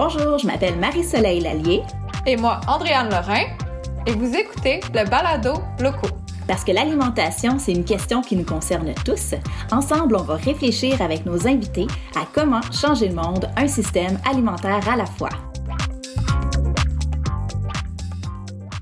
Bonjour, je m'appelle Marie-Soleil Lallier. Et moi, Andréane Lorrain. Et vous écoutez le balado locaux. Parce que l'alimentation, c'est une question qui nous concerne tous. Ensemble, on va réfléchir avec nos invités à comment changer le monde, un système alimentaire à la fois.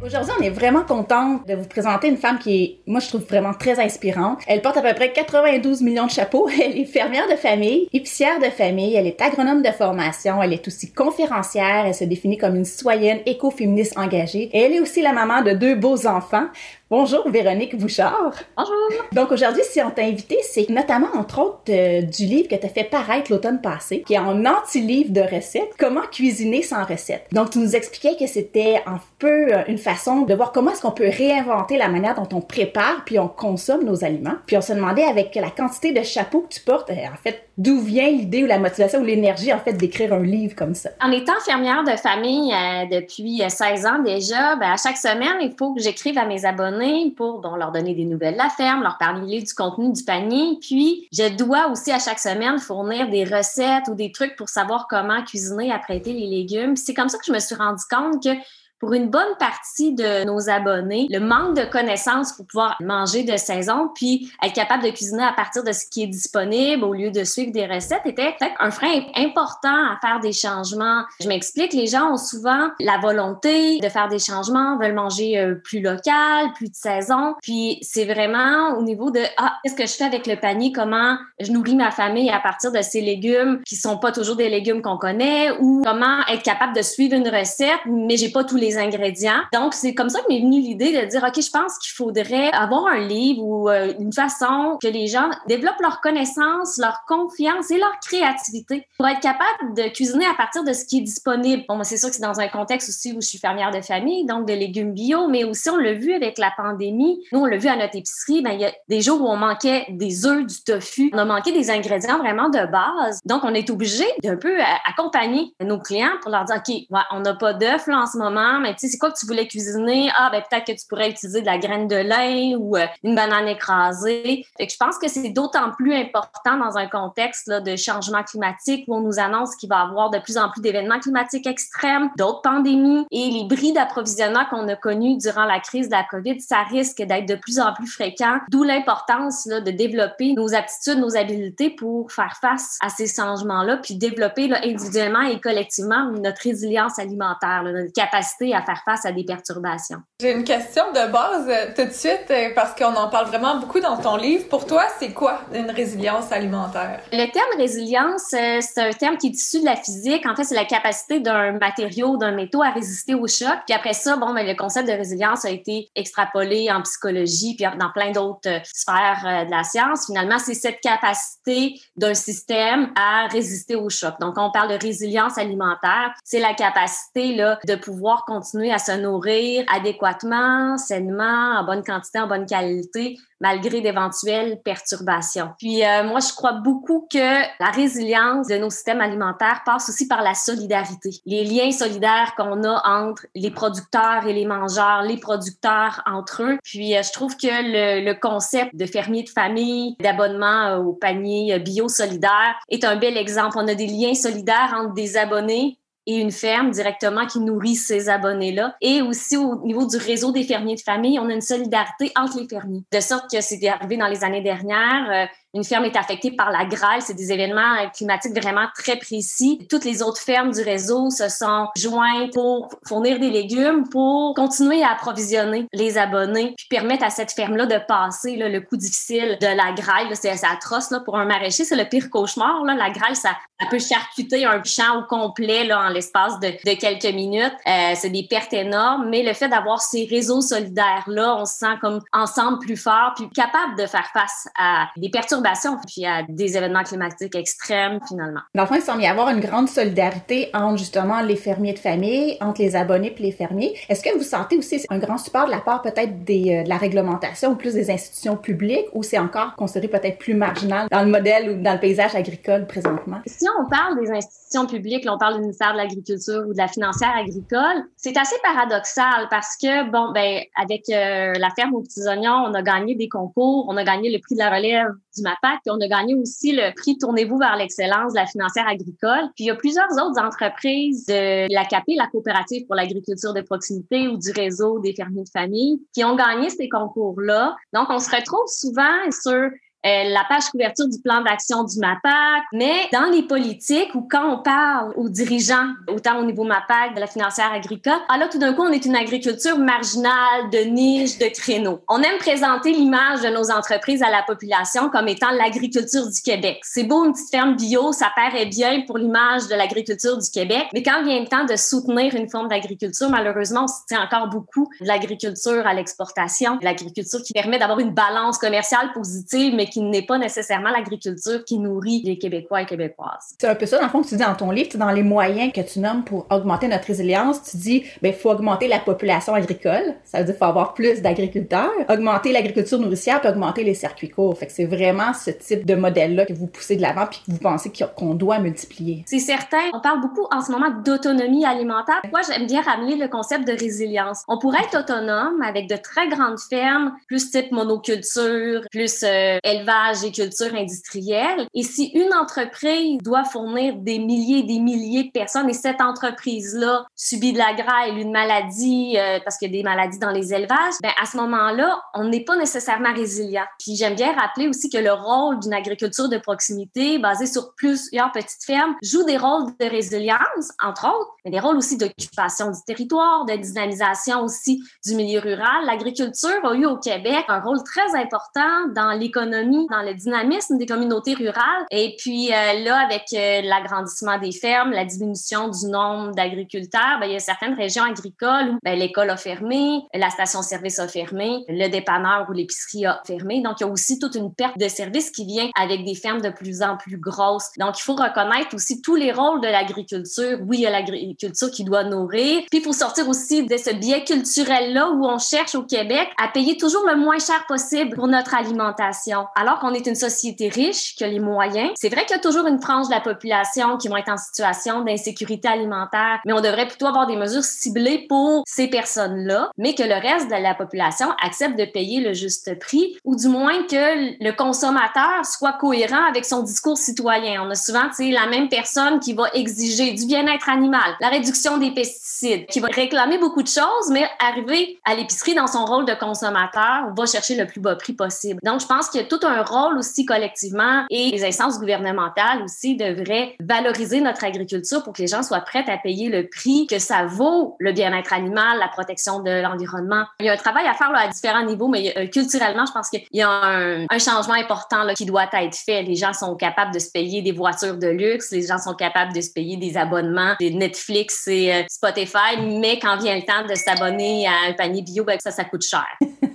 Aujourd'hui, on est vraiment contente de vous présenter une femme qui est, moi, je trouve vraiment très inspirante. Elle porte à peu près 92 millions de chapeaux. Elle est fermière de famille, épicière de famille. Elle est agronome de formation. Elle est aussi conférencière. Elle se définit comme une citoyenne écoféministe engagée. Et elle est aussi la maman de deux beaux enfants. Bonjour Véronique Bouchard. Bonjour. Donc aujourd'hui, si on t'a invité, c'est notamment entre autres euh, du livre que tu as fait paraître l'automne passé, qui est en anti-livre de recettes, Comment cuisiner sans recette. Donc tu nous expliquais que c'était un peu euh, une façon de voir comment est-ce qu'on peut réinventer la manière dont on prépare puis on consomme nos aliments. Puis on se demandait avec la quantité de chapeaux que tu portes, euh, en fait, d'où vient l'idée ou la motivation ou l'énergie en fait d'écrire un livre comme ça? En étant fermière de famille depuis 16 ans déjà, ben, à chaque semaine, il faut que j'écrive à mes abonnés pour leur donner des nouvelles de la ferme, leur parler du contenu du panier. Puis, je dois aussi à chaque semaine fournir des recettes ou des trucs pour savoir comment cuisiner, apprêter les légumes. C'est comme ça que je me suis rendu compte que pour une bonne partie de nos abonnés, le manque de connaissances pour pouvoir manger de saison puis être capable de cuisiner à partir de ce qui est disponible au lieu de suivre des recettes était peut-être un frein important à faire des changements. Je m'explique, les gens ont souvent la volonté de faire des changements, veulent manger euh, plus local, plus de saison, puis c'est vraiment au niveau de ah, qu'est-ce que je fais avec le panier, comment je nourris ma famille à partir de ces légumes qui sont pas toujours des légumes qu'on connaît? Ou comment être capable de suivre une recette mais j'ai pas tous les ingrédients. Donc, c'est comme ça que m'est venue l'idée de dire, OK, je pense qu'il faudrait avoir un livre ou euh, une façon que les gens développent leur connaissance, leur confiance et leur créativité pour être capable de cuisiner à partir de ce qui est disponible. Bon, c'est sûr que c'est dans un contexte aussi où je suis fermière de famille, donc de légumes bio, mais aussi on l'a vu avec la pandémie. Nous, on l'a vu à notre épicerie, ben, il y a des jours où on manquait des œufs, du tofu. On a manqué des ingrédients vraiment de base. Donc, on est obligé d'un peu euh, accompagner nos clients pour leur dire, OK, on n'a pas d'œufs en ce moment, mais tu sais, c'est quoi que tu voulais cuisiner? Ah, ben peut-être que tu pourrais utiliser de la graine de lin ou euh, une banane écrasée. Fait je pense que c'est d'autant plus important dans un contexte là, de changement climatique où on nous annonce qu'il va y avoir de plus en plus d'événements climatiques extrêmes, d'autres pandémies et les bris d'approvisionnement qu'on a connus durant la crise de la COVID, ça risque d'être de plus en plus fréquent, d'où l'importance de développer nos aptitudes, nos habiletés pour faire face à ces changements-là, puis développer là, individuellement et collectivement notre résilience alimentaire, notre capacité à faire face à des perturbations. J'ai une question de base euh, tout de suite euh, parce qu'on en parle vraiment beaucoup dans ton livre. Pour toi, c'est quoi une résilience alimentaire? Le terme résilience, euh, c'est un terme qui est issu de la physique. En fait, c'est la capacité d'un matériau, d'un métaux à résister au choc. Puis après ça, bon, ben, le concept de résilience a été extrapolé en psychologie puis dans plein d'autres sphères de la science. Finalement, c'est cette capacité d'un système à résister au choc. Donc, on parle de résilience alimentaire. C'est la capacité là, de pouvoir à se nourrir adéquatement, sainement, en bonne quantité, en bonne qualité, malgré d'éventuelles perturbations. Puis euh, moi, je crois beaucoup que la résilience de nos systèmes alimentaires passe aussi par la solidarité. Les liens solidaires qu'on a entre les producteurs et les mangeurs, les producteurs entre eux. Puis euh, je trouve que le, le, concept de fermier de famille, d'abonnement euh, au panier bio solidaire est un bel exemple. On a des liens solidaires entre des abonnés et une ferme directement qui nourrit ces abonnés-là. Et aussi au niveau du réseau des fermiers de famille, on a une solidarité entre les fermiers. De sorte que c'est arrivé dans les années dernières. Euh, une ferme est affectée par la grêle, c'est des événements euh, climatiques vraiment très précis. Toutes les autres fermes du réseau se sont jointes pour fournir des légumes, pour continuer à approvisionner les abonnés, puis permettre à cette ferme-là de passer là, le coup difficile de la grêle. C'est atroce là, pour un maraîcher, c'est le pire cauchemar. Là. La grêle, ça, ça, peut charcuter un champ au complet là, en l'espace de, de, quelques minutes. Euh, c'est des pertes énormes, mais le fait d'avoir ces réseaux solidaires-là, on se sent comme ensemble plus fort, puis capable de faire face à des perturbations puis à des événements climatiques extrêmes finalement. Dans le fond, il semble y avoir une grande solidarité entre justement les fermiers de famille, entre les abonnés puis les fermiers. Est-ce que vous sentez aussi un grand support de la part peut-être des, euh, de la réglementation ou plus des institutions publiques ou c'est encore considéré peut-être plus marginal dans le modèle ou dans le paysage agricole présentement? Si on parle des institutions publiques, là, on parle du ministère de l'Agriculture ou de la financière agricole, c'est assez paradoxal parce que, bon, ben, avec euh, la ferme aux petits oignons, on a gagné des concours, on a gagné le prix de la relève du MAPAC. Puis on a gagné aussi le prix Tournez-vous vers l'excellence de la financière agricole. Puis il y a plusieurs autres entreprises de la CAP, la coopérative pour l'agriculture de proximité ou du réseau des fermiers de famille, qui ont gagné ces concours-là. Donc, on se retrouve souvent sur la page couverture du plan d'action du MAPAC, mais dans les politiques ou quand on parle aux dirigeants, autant au niveau MAPAC, de la financière agricole, alors ah tout d'un coup, on est une agriculture marginale, de niche, de créneau. On aime présenter l'image de nos entreprises à la population comme étant l'agriculture du Québec. C'est beau une petite ferme bio, ça paraît bien pour l'image de l'agriculture du Québec, mais quand vient le temps de soutenir une forme d'agriculture, malheureusement, on se tient encore beaucoup de l'agriculture à l'exportation, l'agriculture qui permet d'avoir une balance commerciale positive, mais qui n'est pas nécessairement l'agriculture qui nourrit les Québécois et Québécoises. C'est un peu ça, dans le fond, que tu dis dans ton livre, dans les moyens que tu nommes pour augmenter notre résilience, tu dis, ben, il faut augmenter la population agricole. Ça veut dire qu'il faut avoir plus d'agriculteurs, augmenter l'agriculture nourricière, puis augmenter les circuits courts. Fait que c'est vraiment ce type de modèle-là que vous poussez de l'avant, puis que vous pensez qu'on doit multiplier. C'est certain. On parle beaucoup en ce moment d'autonomie alimentaire. Moi, j'aime bien ramener le concept de résilience. On pourrait être autonome avec de très grandes fermes, plus type monoculture, plus euh, élevage et culture industrielle. Et si une entreprise doit fournir des milliers et des milliers de personnes et cette entreprise-là subit de la grêle, une maladie, euh, parce qu'il y a des maladies dans les élevages, ben à ce moment-là, on n'est pas nécessairement résilient. Puis j'aime bien rappeler aussi que le rôle d'une agriculture de proximité basée sur plusieurs petites fermes joue des rôles de résilience, entre autres, mais des rôles aussi d'occupation du territoire, de dynamisation aussi du milieu rural. L'agriculture a eu au Québec un rôle très important dans l'économie, dans le dynamisme des communautés rurales. Et puis euh, là, avec euh, l'agrandissement des fermes, la diminution du nombre d'agriculteurs, ben, il y a certaines régions agricoles où ben, l'école a fermé, la station-service a fermé, le dépanneur ou l'épicerie a fermé. Donc, il y a aussi toute une perte de services qui vient avec des fermes de plus en plus grosses. Donc, il faut reconnaître aussi tous les rôles de l'agriculture. Oui, il y a l'agriculture qui doit nourrir. Puis, il faut sortir aussi de ce biais culturel-là où on cherche au Québec à payer toujours le moins cher possible pour notre alimentation. Alors qu'on est une société riche, qui a les moyens, c'est vrai qu'il y a toujours une frange de la population qui vont être en situation d'insécurité alimentaire, mais on devrait plutôt avoir des mesures ciblées pour ces personnes-là, mais que le reste de la population accepte de payer le juste prix, ou du moins que le consommateur soit cohérent avec son discours citoyen. On a souvent, tu la même personne qui va exiger du bien-être animal, la réduction des pesticides, qui va réclamer beaucoup de choses, mais arriver à l'épicerie dans son rôle de consommateur, va chercher le plus bas prix possible. Donc, je pense a tout un rôle aussi collectivement et les instances gouvernementales aussi devraient valoriser notre agriculture pour que les gens soient prêts à payer le prix que ça vaut le bien-être animal, la protection de l'environnement. Il y a un travail à faire là, à différents niveaux, mais euh, culturellement, je pense qu'il y a un, changement important là, qui doit être fait. Les gens sont capables de se payer des voitures de luxe, les gens sont capables de se payer des abonnements, des Netflix et euh, Spotify, mais quand vient le temps de s'abonner à un panier bio, ben, ça, ça coûte cher.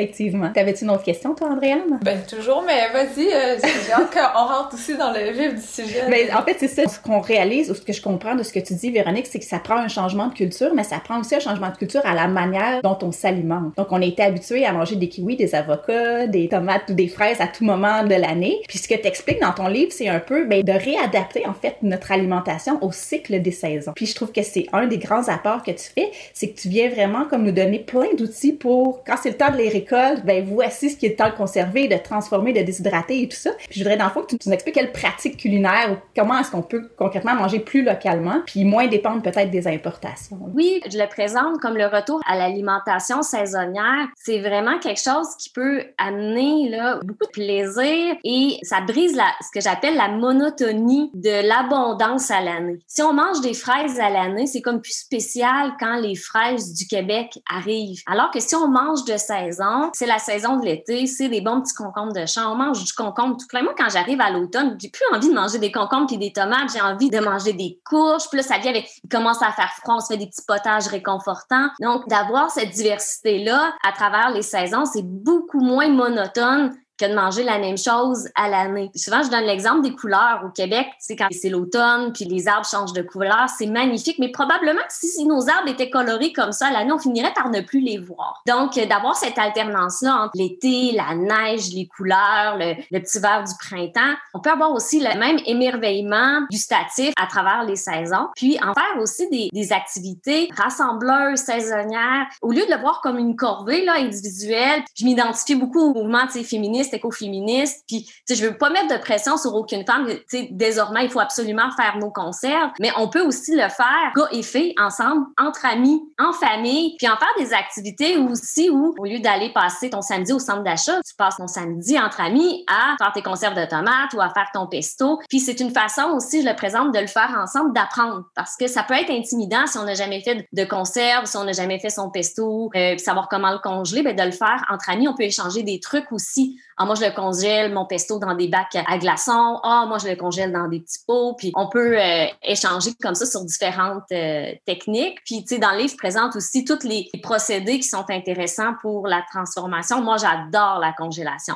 Effectivement. T'avais-tu une autre question, toi, Andréane? Ben, toujours, mais vas-y, euh, j'ai hâte qu'on rentre aussi dans le vif du sujet. Ben, en fait, c'est ça. Ce qu'on réalise, ou ce que je comprends de ce que tu dis, Véronique, c'est que ça prend un changement de culture, mais ça prend aussi un changement de culture à la manière dont on s'alimente. Donc, on a été habitué à manger des kiwis, des avocats, des tomates ou des fraises à tout moment de l'année. Puis, ce que tu expliques dans ton livre, c'est un peu ben, de réadapter, en fait, notre alimentation au cycle des saisons. Puis, je trouve que c'est un des grands apports que tu fais, c'est que tu viens vraiment comme nous donner plein d'outils pour, quand c'est le temps de les récolter, ben voici ce qui est le temps de conserver, de transformer, de déshydrater et tout ça. Puis je voudrais dans le fond que tu nous expliques quelle pratique culinaire ou comment est-ce qu'on peut concrètement manger plus localement, puis moins dépendre peut-être des importations. Oui, je le présente comme le retour à l'alimentation saisonnière. C'est vraiment quelque chose qui peut amener beaucoup de plaisir et ça brise ce que j'appelle la monotonie de l'abondance à l'année. Si on mange des fraises à l'année, c'est comme plus spécial quand les fraises du Québec arrivent. Alors que si on mange de saison, c'est la saison de l'été, c'est des bons petits concombres de champ. On mange du concombre tout plein. Moi, quand j'arrive à l'automne, j'ai plus envie de manger des concombres et des tomates. J'ai envie de manger des courges. Puis là, ça vient avec, il commence à faire froid, on se fait des petits potages réconfortants. Donc, d'avoir cette diversité-là à travers les saisons, c'est beaucoup moins monotone que de manger la même chose à l'année. Souvent, je donne l'exemple des couleurs au Québec. C'est quand c'est l'automne, puis les arbres changent de couleur, c'est magnifique. Mais probablement que si, nos arbres étaient colorés comme ça à l'année, on finirait par ne plus les voir. Donc, euh, d'avoir cette alternance-là entre l'été, la neige, les couleurs, le, petit vert du printemps, on peut avoir aussi le même émerveillement gustatif à travers les saisons. Puis, en faire aussi des, des activités rassembleuses, saisonnières. Au lieu de le voir comme une corvée là, individuelle, je m'identifie beaucoup au mouvement féministe féministe, écoféministe, puis je veux pas mettre de pression sur aucune femme. Désormais, il faut absolument faire nos conserves, mais on peut aussi le faire, gars et filles, ensemble, entre amis, en famille, puis en faire des activités aussi où, au lieu d'aller passer ton samedi au centre d'achat, tu passes ton samedi entre amis à faire tes conserves de tomates ou à faire ton pesto. Puis c'est une façon aussi, je le présente, de le faire ensemble, d'apprendre, parce que ça peut être intimidant si on n'a jamais fait de conserve, si on n'a jamais fait son pesto, euh, puis savoir comment le congeler, ben de le faire entre amis. On peut échanger des trucs aussi. Ah, moi, je le congèle, mon pesto, dans des bacs à glaçons. Ah, moi, je le congèle dans des petits pots. Puis on peut euh, échanger comme ça sur différentes euh, techniques. Puis, tu sais, dans le livre, je présente aussi tous les procédés qui sont intéressants pour la transformation. Moi, j'adore la congélation.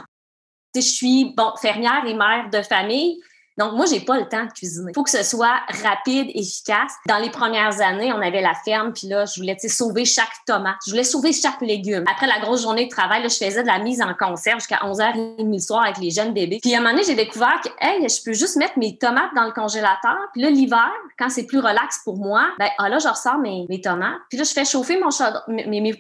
Tu sais, je suis, bon, fermière et mère de famille. Donc, moi, j'ai pas le temps de cuisiner. Il faut que ce soit rapide, efficace. Dans les premières années, on avait la ferme, puis là, je voulais sauver chaque tomate. Je voulais sauver chaque légume. Après la grosse journée de travail, là, je faisais de la mise en conserve jusqu'à 11h30 le soir avec les jeunes bébés. Puis à un moment donné, j'ai découvert que, hey, je peux juste mettre mes tomates dans le congélateur. Puis là, l'hiver, quand c'est plus relax pour moi, ben, ah, là, je ressors mes, tomates. Puis là, je fais chauffer mon,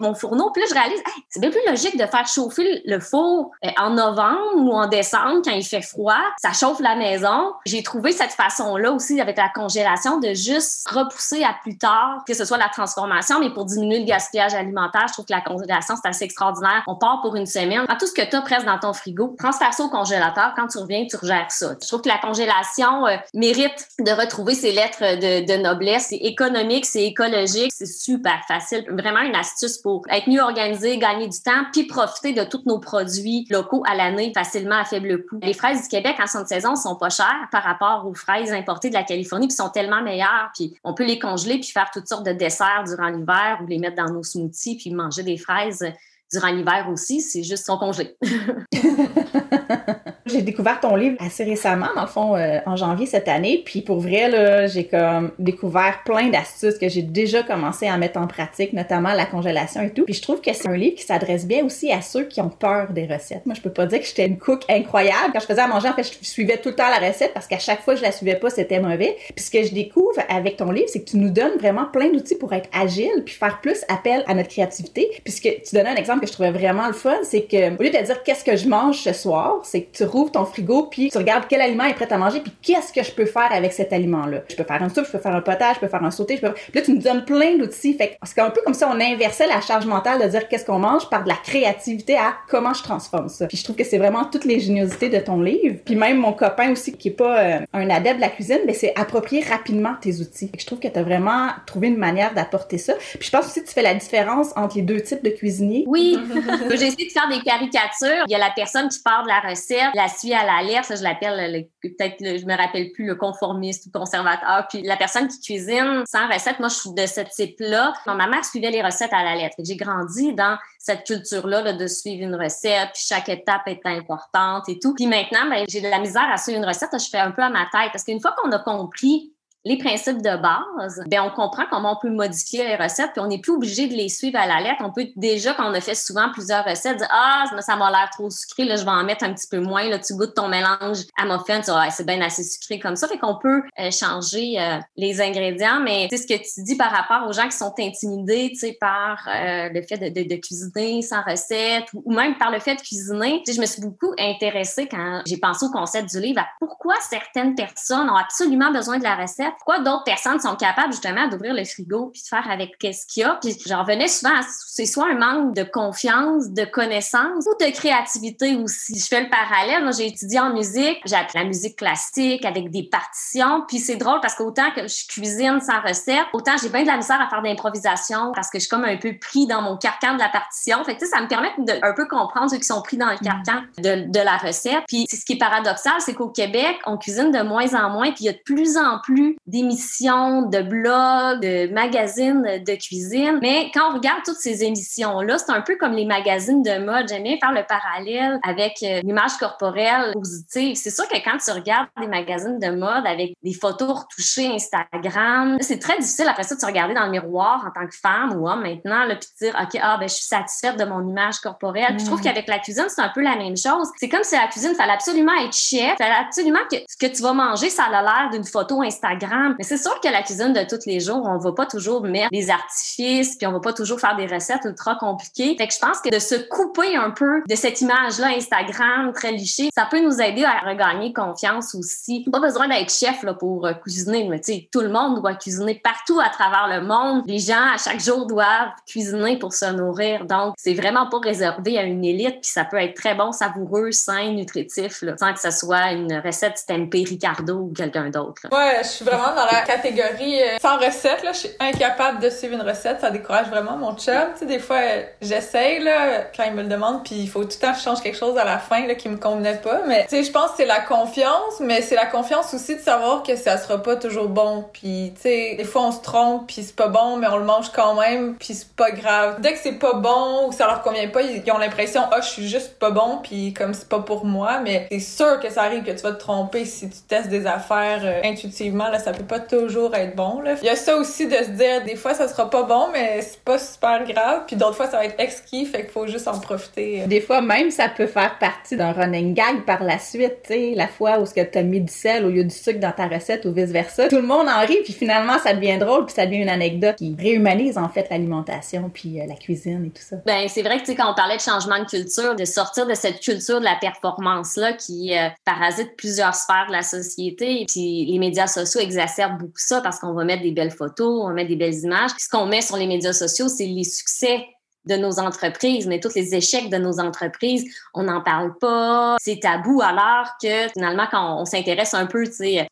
mon fourneau. Puis là, je réalise, hey, c'est bien plus logique de faire chauffer le four euh, en novembre ou en décembre quand il fait froid. Ça chauffe la maison j'ai trouvé cette façon-là aussi avec la congélation de juste repousser à plus tard, que ce soit la transformation, mais pour diminuer le gaspillage alimentaire, je trouve que la congélation, c'est assez extraordinaire. On part pour une semaine. tout ce que tu as presque dans ton frigo, transfère ça au congélateur. Quand tu reviens, tu regères ça. Je trouve que la congélation euh, mérite de retrouver ses lettres de, noblesse. C'est économique, c'est écologique, c'est super facile. Vraiment une astuce pour être mieux organisé, gagner du temps, puis profiter de tous nos produits locaux à l'année facilement à faible coût. Les fraises du Québec en de saison sont pas chères par rapport aux fraises importées de la Californie, puis sont tellement meilleures. Puis on peut les congeler puis faire toutes sortes de desserts durant l'hiver ou les mettre dans nos smoothies puis manger des fraises durant l'hiver aussi. C'est juste son congelé. j'ai découvert ton livre assez récemment, dans le fond, euh, en janvier cette année. Puis pour vrai, là, j'ai comme découvert plein d'astuces que j'ai déjà commencé à mettre en pratique, notamment la congélation et tout. Puis je trouve que c'est un livre qui s'adresse bien aussi à ceux qui ont peur des recettes. Moi, je peux pas dire que j'étais une cook incroyable. Quand je faisais à manger, en fait, je suivais tout le temps la recette parce qu'à chaque fois que je la suivais pas, c'était mauvais. Puis ce que je découvre avec ton livre, c'est que tu nous donnes vraiment plein d'outils pour être agile puis faire plus appel à notre créativité. Puisque tu donnais un exemple que je trouvais vraiment le fun, c'est que au lieu de dire qu'est-ce que je mange ce soir, c'est que tu rouvres ton frigo puis tu regardes quel aliment est prêt à manger puis qu'est-ce que je peux faire avec cet aliment-là? Je peux faire un soupe, je peux faire un potage, je peux faire un sauté, je peux... Puis là, tu nous donnes plein d'outils. Fait c'est un peu comme si on inversait la charge mentale de dire qu'est-ce qu'on mange par de la créativité à comment je transforme ça. Puis je trouve que c'est vraiment toute l'ingéniosité de ton livre. Puis même mon copain aussi qui est pas euh, un adepte de la cuisine, mais c'est approprier rapidement tes outils. Fait que je trouve que tu as vraiment trouvé une manière d'apporter ça. Puis je pense aussi que tu fais la différence entre les deux types de cuisiniers. Oui, j'ai essayé de faire des caricatures. Il y a la personne qui part de la recette, la suit à la lettre, je l'appelle peut-être je me rappelle plus le conformiste ou conservateur. Puis la personne qui cuisine sans recette, moi je suis de ce type-là. Ma mère suivait les recettes à la lettre. J'ai grandi dans cette culture-là de suivre une recette, puis chaque étape est importante et tout. Puis maintenant, ben, j'ai de la misère à suivre une recette, je fais un peu à ma tête parce qu'une fois qu'on a compris les principes de base, ben on comprend comment on peut modifier les recettes, puis on n'est plus obligé de les suivre à la lettre. On peut déjà, quand on a fait souvent plusieurs recettes, dire ah ça m'a l'air trop sucré, là je vais en mettre un petit peu moins. Là tu goûtes ton mélange à muffin, tu dis c'est bien assez sucré comme ça, fait qu'on peut euh, changer euh, les ingrédients. Mais sais ce que tu dis par rapport aux gens qui sont intimidés, par euh, le fait de, de, de, cuisiner sans recette ou, même par le fait de cuisiner. Tu sais, je me suis beaucoup intéressée quand j'ai pensé au concept du livre à pourquoi certaines personnes ont absolument besoin de la recette pourquoi d'autres personnes sont capables justement d'ouvrir le frigo puis de faire avec qu'est-ce qu'il y a. Puis j'en revenais souvent, c'est soit un manque de confiance, de connaissance ou de créativité aussi. Je fais le parallèle. Moi, j'ai étudié en musique, j'ai appris la musique classique avec des partitions. Puis c'est drôle parce qu'autant que je cuisine sans recette, autant j'ai bien de la misère à faire d'improvisation parce que je suis comme un peu pris dans mon carcan de la partition. Fait que ça me permet de un peu comprendre ceux qui sont pris dans le carcan de, de la recette. Puis ce qui est paradoxal, c'est qu'au Québec, on cuisine de moins en moins, puis il y a de plus en plus d'émissions, de blogs, de magazines de cuisine. Mais quand on regarde toutes ces émissions-là, c'est un peu comme les magazines de mode. J'aime bien faire le parallèle avec euh, l'image corporelle positive. C'est sûr que quand tu regardes des magazines de mode avec des photos retouchées Instagram, c'est très difficile après ça de se regarder dans le miroir en tant que femme ou homme maintenant, là, puis de dire, OK, ah, ben, je suis satisfaite de mon image corporelle. je trouve mm. qu'avec la cuisine, c'est un peu la même chose. C'est comme si la cuisine, il fallait absolument être chef, il fallait absolument que ce que tu vas manger, ça a l'air d'une photo Instagram Mais c'est sûr que la cuisine de tous les jours, on va pas toujours mettre des artifices, puis on va pas toujours faire des recettes ultra compliquées. Fait que je pense que de se couper un peu de cette image-là Instagram très lichée, ça peut nous aider à regagner confiance aussi. Pas besoin d'être chef là, pour euh, cuisiner, mais tu sais, tout le monde doit cuisiner partout à travers le monde. Les gens, à chaque jour, doivent cuisiner pour se nourrir. Donc, c'est vraiment pas réservé à une élite, puis ça peut être très bon, savoureux, sain, nutritif, là, sans que ce soit une recette tempé Ricardo ou quelqu'un d'autre. Ouais, je suis vraiment dans la catégorie euh, sans recette. Là, je suis incapable de suivre une recette. Ça décourage vraiment mon chum. Tu sais, des fois, j'essaye là quand il me le demande, puis il faut tout le temps que je change quelque chose à la fin là qui me convenait pas. Mais tu sais, je pense que c'est la confiance, mais c'est la confiance aussi de savoir que ça sera pas toujours bon. Puis tu sais, des fois on se trompe, puis c'est pas bon, mais on le mange quand même, puis c'est pas grave. Dès que c'est pas bon ou ça leur convient pas, ils ont l'impression ah je suis juste pas bon, puis comme c'est pas pour moi. Mais c'est sûr que ça arrive que tu vas te tromper si tu testes des affaires euh, intuitivement. Là, ça peut pas toujours être bon. Là. Il y a ça aussi de se dire des fois ça sera pas bon, mais c'est pas super grave. Puis d'autres fois ça va être exquis, fait qu'il faut juste en profiter. Des fois même ça peut faire partie d'un running gag par la suite. Tu sais, la fois où ce que t'as mis du sel au lieu du sucre dans ta recette ou vice versa, tout le monde en rit puis finalement ça devient drôle puis ça devient une anecdote qui réhumanise en fait l'alimentation puis euh, la cuisine et tout ça. Ben c'est vrai que tu sais quand on parlait de changement de culture, de sortir de cette culture de la performance là qui euh, parasite plusieurs sphères de la société. Puis les médias sociaux exacerbent beaucoup ça parce qu'on va mettre des belles photos, on va mettre des belles images. Ce qu'on met sur les médias sociaux, c'est les succès de nos entreprises, mais tous les échecs de nos entreprises, on n'en parle pas, c'est tabou, alors que finalement, quand on, s'intéresse un peu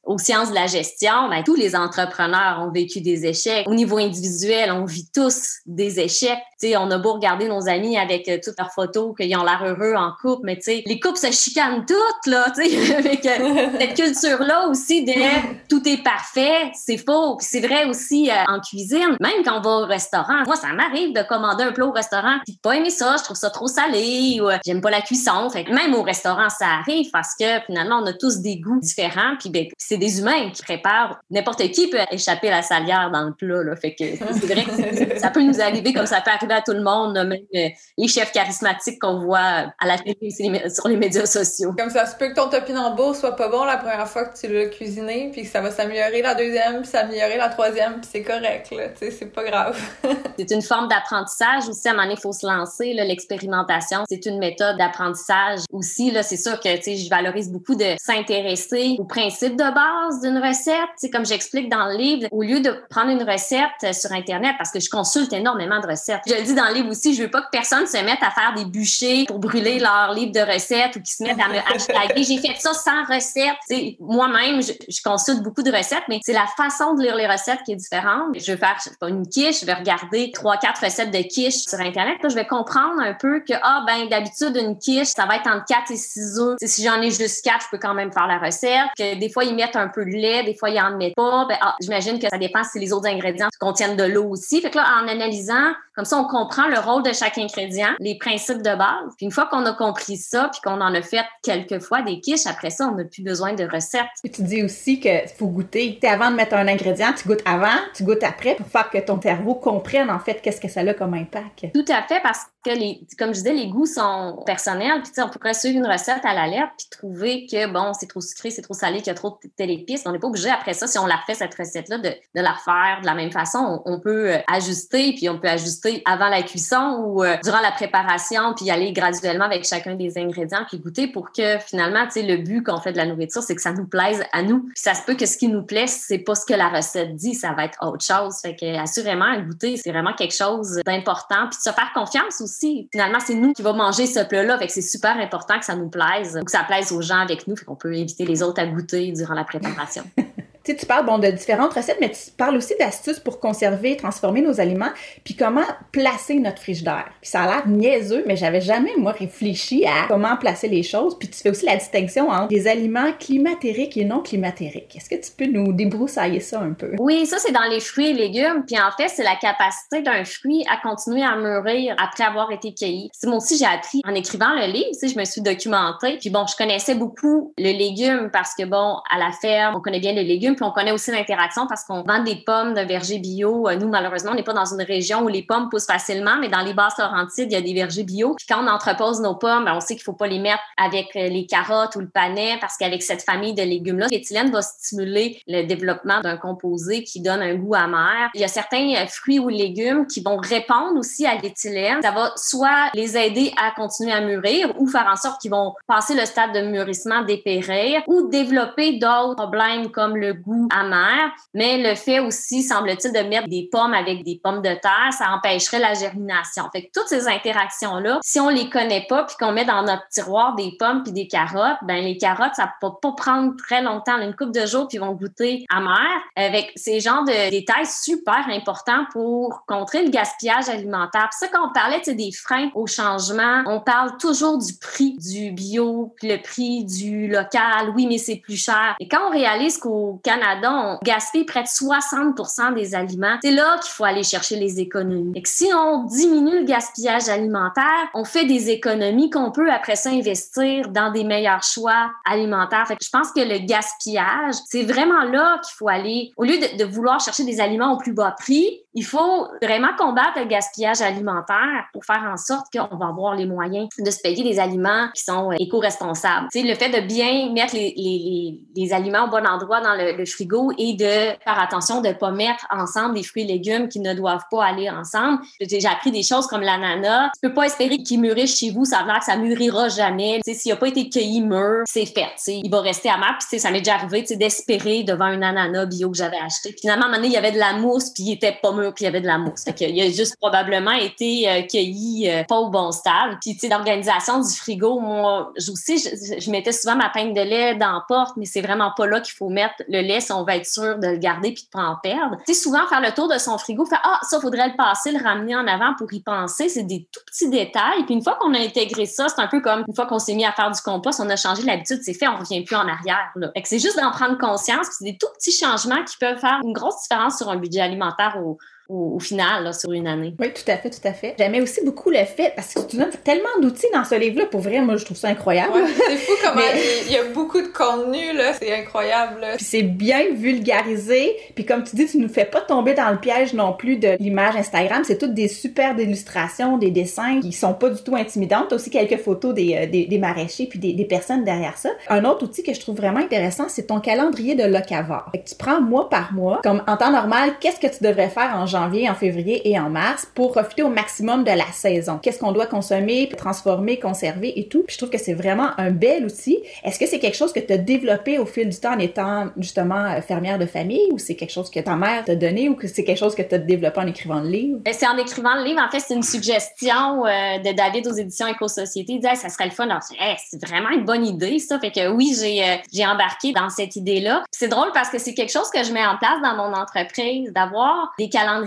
aux sciences de la gestion, ben, tous les entrepreneurs ont vécu des échecs. Au niveau individuel, on vit tous des échecs. sais, on a beau regarder nos amis avec euh, toutes leurs photos, qu'ils ont l'air heureux en couple, mais les couples se chicanent toutes, là, avec euh, cette culture-là aussi de tout est parfait, c'est faux. c'est vrai aussi euh, en cuisine, même quand on va au restaurant. Moi, ça m'arrive de commander un plat au restaurant, puis pas aimer ça, je trouve ça trop salé, ou j'aime pas la cuisson. Fait même au restaurant, ça arrive parce que finalement, on a tous des goûts différents, puis ben, c'est des humains qui préparent. N'importe qui peut échapper la salière dans le plat, là. Fait que c'est vrai que ça peut nous arriver comme ça peut arriver à tout le monde, même euh, les chefs charismatiques qu'on voit à la télé sur les médias sociaux. Comme ça se peut que ton topinambour soit pas bon la première fois que tu l'as cuisiné, puis que ça va s'améliorer la deuxième, puis s'améliorer la troisième, puis c'est correct, là. Tu sais, c'est pas grave. c'est une forme d'apprentissage aussi. À un moment donné, il faut se lancer, l'expérimentation. C'est une méthode d'apprentissage aussi. Là, c'est sûr que, je valorise beaucoup de s'intéresser aux principes de base d'une recette. Tu sais, comme j'explique dans le livre, au lieu de prendre une recette sur Internet, parce que je consulte énormément de recettes. Je le dis dans le livre aussi, je veux pas que personne se mette à faire des bûchers pour brûler leur livre de recettes ou qu'ils se mettent à me hashtaguer. J'ai fait ça sans recette. Moi-même, je, je, consulte beaucoup de recettes, mais c'est la façon de lire les recettes qui est différente. Je vais faire, je sais pas, une quiche, je vais regarder trois, quatre recettes de quiche sur Internet. Là, je vais comprendre un peu que, ah, ben, d'habitude, une quiche, ça va être entre 4 et 6 œufs. si j'en ai juste 4, je peux quand même faire la recette. Que des fois, ils mettent un peu de lait, des fois, ils en mettent pas. Ben, ah, j'imagine que ça dépend si les autres ingrédients contiennent de l'eau aussi. Fait que là, en analysant, comme ça, on comprend le rôle de chaque ingrédient, les principes de base. Puis une fois qu'on a compris ça, puis qu'on en a fait quelques fois des quiches, après ça, on n'a plus besoin de recettes. Et tu dis aussi qu'il faut goûter. Avant de mettre un ingrédient, tu goûtes avant, tu goûtes après pour faire que ton cerveau comprenne en fait qu'est-ce que ça a comme impact. Tout à fait, parce que les, comme je disais, les goûts sont personnels. Puis on pourrait suivre une recette à la lettre puis trouver que bon, c'est trop sucré, c'est trop salé, qu'il y a trop de telle épice. On n'est pas obligé après ça, si on la refait cette recette-là, de, de, la refaire de la même façon. On, peut euh, ajuster, puis on peut ajuster avant la cuisson ou euh, durant la préparation, puis aller graduellement avec chacun des ingrédients, puis goûter pour que finalement, tu sais, le but quand on fait de la nourriture, c'est que ça nous plaise à nous. Puis ça se peut que ce qui nous plaît, c'est pas ce que la recette dit, ça va être autre chose. Fait que assurément, goûter, c'est vraiment quelque chose d'important. Puis de se faire confiance aussi Finalement, c'est nous qui va manger ce plat-là. Fait que c'est super important que ça nous plaise, que ça plaise aux gens avec nous. Fait qu'on peut inviter les autres à goûter durant la préparation. Tu, sais, tu parles bon, de différentes recettes, mais tu parles aussi d'astuces pour conserver et transformer nos aliments, puis comment placer notre frigidaire. Puis ça a l'air niaiseux, mais j'avais jamais, moi, réfléchi à comment placer les choses. Puis tu fais aussi la distinction entre des aliments climatériques et non climatériques. Est-ce que tu peux nous débroussailler ça un peu? Oui, ça, c'est dans les fruits et légumes. Puis en fait, c'est la capacité d'un fruit à continuer à mûrir après avoir été cueilli. Moi aussi, j'ai appris en écrivant le livre, je me suis documentée. Puis bon, je connaissais beaucoup le légume parce que bon, à la ferme, on connaît bien le légume légumes, puis on connaît aussi l'interaction parce qu'on vend des pommes de verger bio. Nous, malheureusement, on n'est pas dans une région où les pommes poussent facilement, mais dans les basses Laurentides, il y a des vergers bio. Puis quand on entrepose nos pommes, ben, on sait qu'il faut pas les mettre avec les carottes ou le panais parce qu'avec cette famille de légumes-là, l'éthylène va stimuler le développement d'un composé qui donne un goût amer. Il y a certains euh, fruits ou légumes qui vont répondre aussi à l'éthylène. Ça va soit les aider à continuer à mûrir ou faire en sorte qu'ils vont passer le stade de mûrissement, dépérir ou développer d'autres problèmes comme le goût amer. Mais le fait aussi, semble-t-il, de mettre des pommes avec des pommes de terre, ça empêcherait la germination. Fait que toutes ces interactions-là, si on les connaît pas puis qu'on met dans notre tiroir des pommes puis des carottes, ben les carottes, ça peut pas prendre très longtemps, une coupe de jours puis vont goûter amer. Avec ces genres de détails super importants pour contrer le gaspillage alimentaire. Puis ça, quand on parlait des freins au changement, on parle toujours du prix du bio, puis le prix du local. Oui, mais c'est plus cher. Et quand on réalise qu'au Canada, on gaspille près de 60 des aliments, c'est là qu'il faut aller chercher les économies. Et si on diminue le gaspillage alimentaire, on fait des économies qu'on peut après ça investir dans des meilleurs choix alimentaires. Je pense que le gaspillage, c'est vraiment là qu'il faut aller. Au lieu de vouloir chercher des aliments au plus bas prix, il faut vraiment combattre le gaspillage alimentaire pour faire en sorte qu'on va avoir les moyens de se payer des aliments qui sont euh, éco-responsables. Sais, le fait de bien mettre les, les, les, aliments au bon endroit dans le, frigo et de faire attention de ne pas mettre ensemble des fruits et légumes qui ne doivent pas aller ensemble. J'ai appris des choses comme l'ananas. Tu peux pas espérer qu'il mûrisse chez vous, ça veut dire que ça mûrira jamais. S'il n'a pas été cueilli mûr, c'est fait. Tu sais, il va rester amer. Puis ça m'est déjà arrivé d'espérer devant un ananas bio que j'avais acheté. finalement, à un moment donné, il y avait de la mousse puis il était pas mûr puis il y avait de la mousse. Fait il a juste probablement été euh, cueilli euh, pas au bon stade. Puis, tu sais, l'organisation du frigo, moi, aussi, je, mettais souvent ma peine de lait dans la porte, mais c'est vraiment pas là qu'il faut mettre le lait si on va être sûr de le garder puis de pas en perdre. Tu sais, souvent, faire le tour de son frigo, faire Ah, ça, faudrait le passer, le ramener en avant pour y penser. C'est des tout petits détails. Puis, une fois qu'on a intégré ça, c'est un peu comme une fois qu'on s'est mis à faire du compost, on a changé l'habitude, c'est fait, on revient plus en arrière. Là. Fait que c'est juste d'en prendre conscience. c'est des tout petits changements qui peuvent faire une grosse différence sur un budget alimentaire au, au, final sur une année. Oui, tout à fait, tout à fait. J'aimais aussi beaucoup le fait, parce que tu donnes tellement d'outils dans ce livre-là, pour vrai, moi je trouve ça incroyable. c'est fou comment il y a beaucoup de contenu, là, c'est incroyable. Puis c'est bien vulgarisé, puis comme tu dis, tu nous fais pas tomber dans le piège non plus de l'image Instagram, c'est toutes des superbes illustrations, des dessins qui sont pas du tout intimidantes. T'as aussi quelques photos des, euh, des, des maraîchers puis des, des, personnes derrière ça. Un autre outil que je trouve vraiment intéressant, c'est ton calendrier de locavore. Fait que tu prends mois par mois, comme en temps normal, qu'est-ce que tu devrais faire en janvier, en février et en mars pour profiter au maximum de la saison. Qu'est-ce qu'on doit consommer, transformer, conserver et tout? Puis je trouve que c'est vraiment un bel outil. Est-ce que c'est quelque chose que tu as développé au fil du temps en étant justement euh, fermière de famille ou c'est quelque chose que ta mère t'a donné ou que c'est quelque chose que tu as développé en écrivant le livre? Ben, c'est en écrivant le livre. En fait, c'est une suggestion euh, de David aux éditions Éco-Société. Il disait, ça serait le fun. c'est vraiment une bonne idée, ça. Fait que oui, euh, j'ai embarqué dans cette idée-là. C'est drôle parce que c'est quelque chose que je mets en place dans mon entreprise, d'avoir des calendriers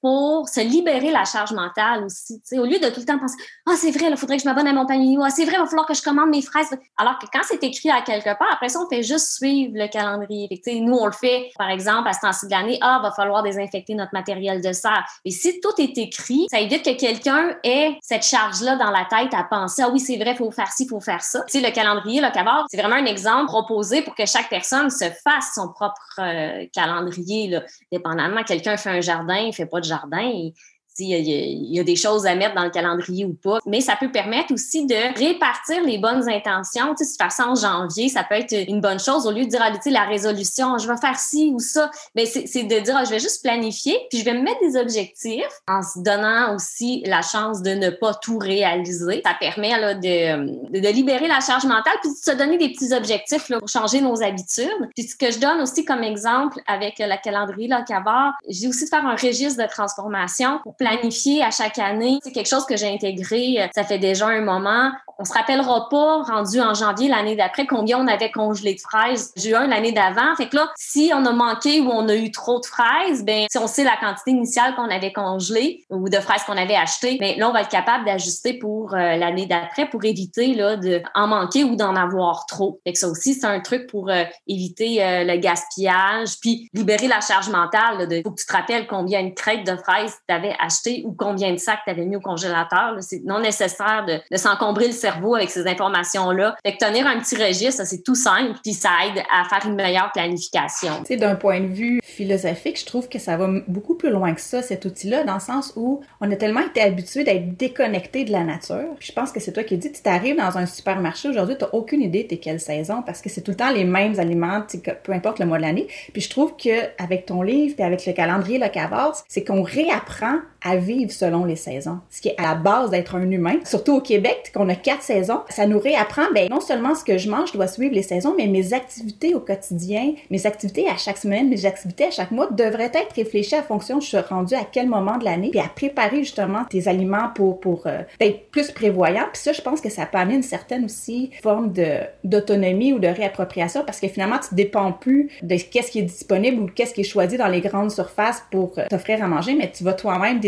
pour se libérer la charge mentale aussi. Au lieu de tout le temps penser Ah, c'est vrai, il faudrait que je m'abonne à mon panier. Ah, c'est vrai, il va falloir que je commande mes fraises. Alors que quand c'est écrit à quelque part, après ça, on fait juste suivre le calendrier. nous, on le fait, par exemple, à ce temps-ci de l'année, ah, va falloir désinfecter notre matériel de serre. Et si tout est écrit, ça évite que quelqu'un ait cette charge-là dans la tête à penser Ah oui, c'est vrai, il faut faire ci, il faut faire ça. Tu sais, le calendrier, le cavard, c'est vraiment un exemple proposé pour que chaque personne se fasse son propre euh, calendrier, là, dépendamment. Quelqu'un fait un jardin, il fait pas de jardin. Y, a, des choses à mettre dans le calendrier ou pas, mais ça peut permettre aussi de répartir les bonnes intentions. Tu sais, de toute façon, en janvier, ça peut être une bonne chose au lieu de dire, ah, la résolution, je vais faire ci ou ça. Mais c'est de dire, ah, je vais juste planifier, puis je vais me mettre des objectifs en se donnant aussi la chance de ne pas tout réaliser. Ça permet là, de, de, libérer la charge mentale, puis de se donner des petits objectifs là, pour changer nos habitudes. Puis ce que je donne aussi comme exemple avec la calendrier là, j'ai aussi de faire un registre de transformation pour planifier à chaque année. C'est quelque chose que j'ai intégré, euh, ça fait déjà un moment. On se rappellera pas, rendu en janvier l'année d'après, combien on avait congelé de fraises. Un l'année d'avant. Fait que là, si on a manqué ou on a eu trop de fraises, ben si on sait la quantité initiale qu'on avait congelée ou de fraises qu'on avait achetées, ben là, on va être capable d'ajuster pour euh, l'année d'après pour éviter là, de manquer ou d'en avoir trop. Fait que ça aussi, c'est un truc pour euh, éviter le gaspillage, puis libérer la charge mentale. Là, de, faut que tu te rappelles combien une crête de fraises tu avais acheté ou combien de sacs tu avais mis au congélateur. C'est non nécessaire de, de s'encombrer le avec ces informations-là. Fait que tenir un petit registre, c'est tout simple, puis ça aide à faire une meilleure planification. Tu sais, d'un point de vue philosophique, je trouve que ça va beaucoup plus loin que ça, cet outil-là, dans le sens où on a tellement été habitué d'être déconnecté de la nature. je pense que c'est toi qui dis, tu t'arrives dans un supermarché aujourd'hui, t'as aucune idée de quelle saison, parce que c'est tout le temps les mêmes aliments, peu importe le mois de l'année. Puis je trouve que avec ton livre, puis avec le calendrier Locavas, c'est qu'on réapprend à vivre selon les saisons. Ce qui est à la base d'être un humain. Surtout au Québec, qu'on a quatre saisons, ça nous réapprend, ben, non seulement ce que je mange doit suivre les saisons, mais mes activités au quotidien, mes activités à chaque semaine, mes activités à chaque mois devraient être réfléchies à fonction je suis rendu à quel moment de l'année, puis à préparer justement tes aliments pour, pour euh, être plus prévoyant. Puis ça, je pense que ça peut amener une certaine aussi forme de, d'autonomie ou de réappropriation parce que finalement, tu dépends plus de qu'est-ce qui est disponible ou qu'est-ce qui est choisi dans les grandes surfaces pour euh, t'offrir à manger, mais tu vas toi-même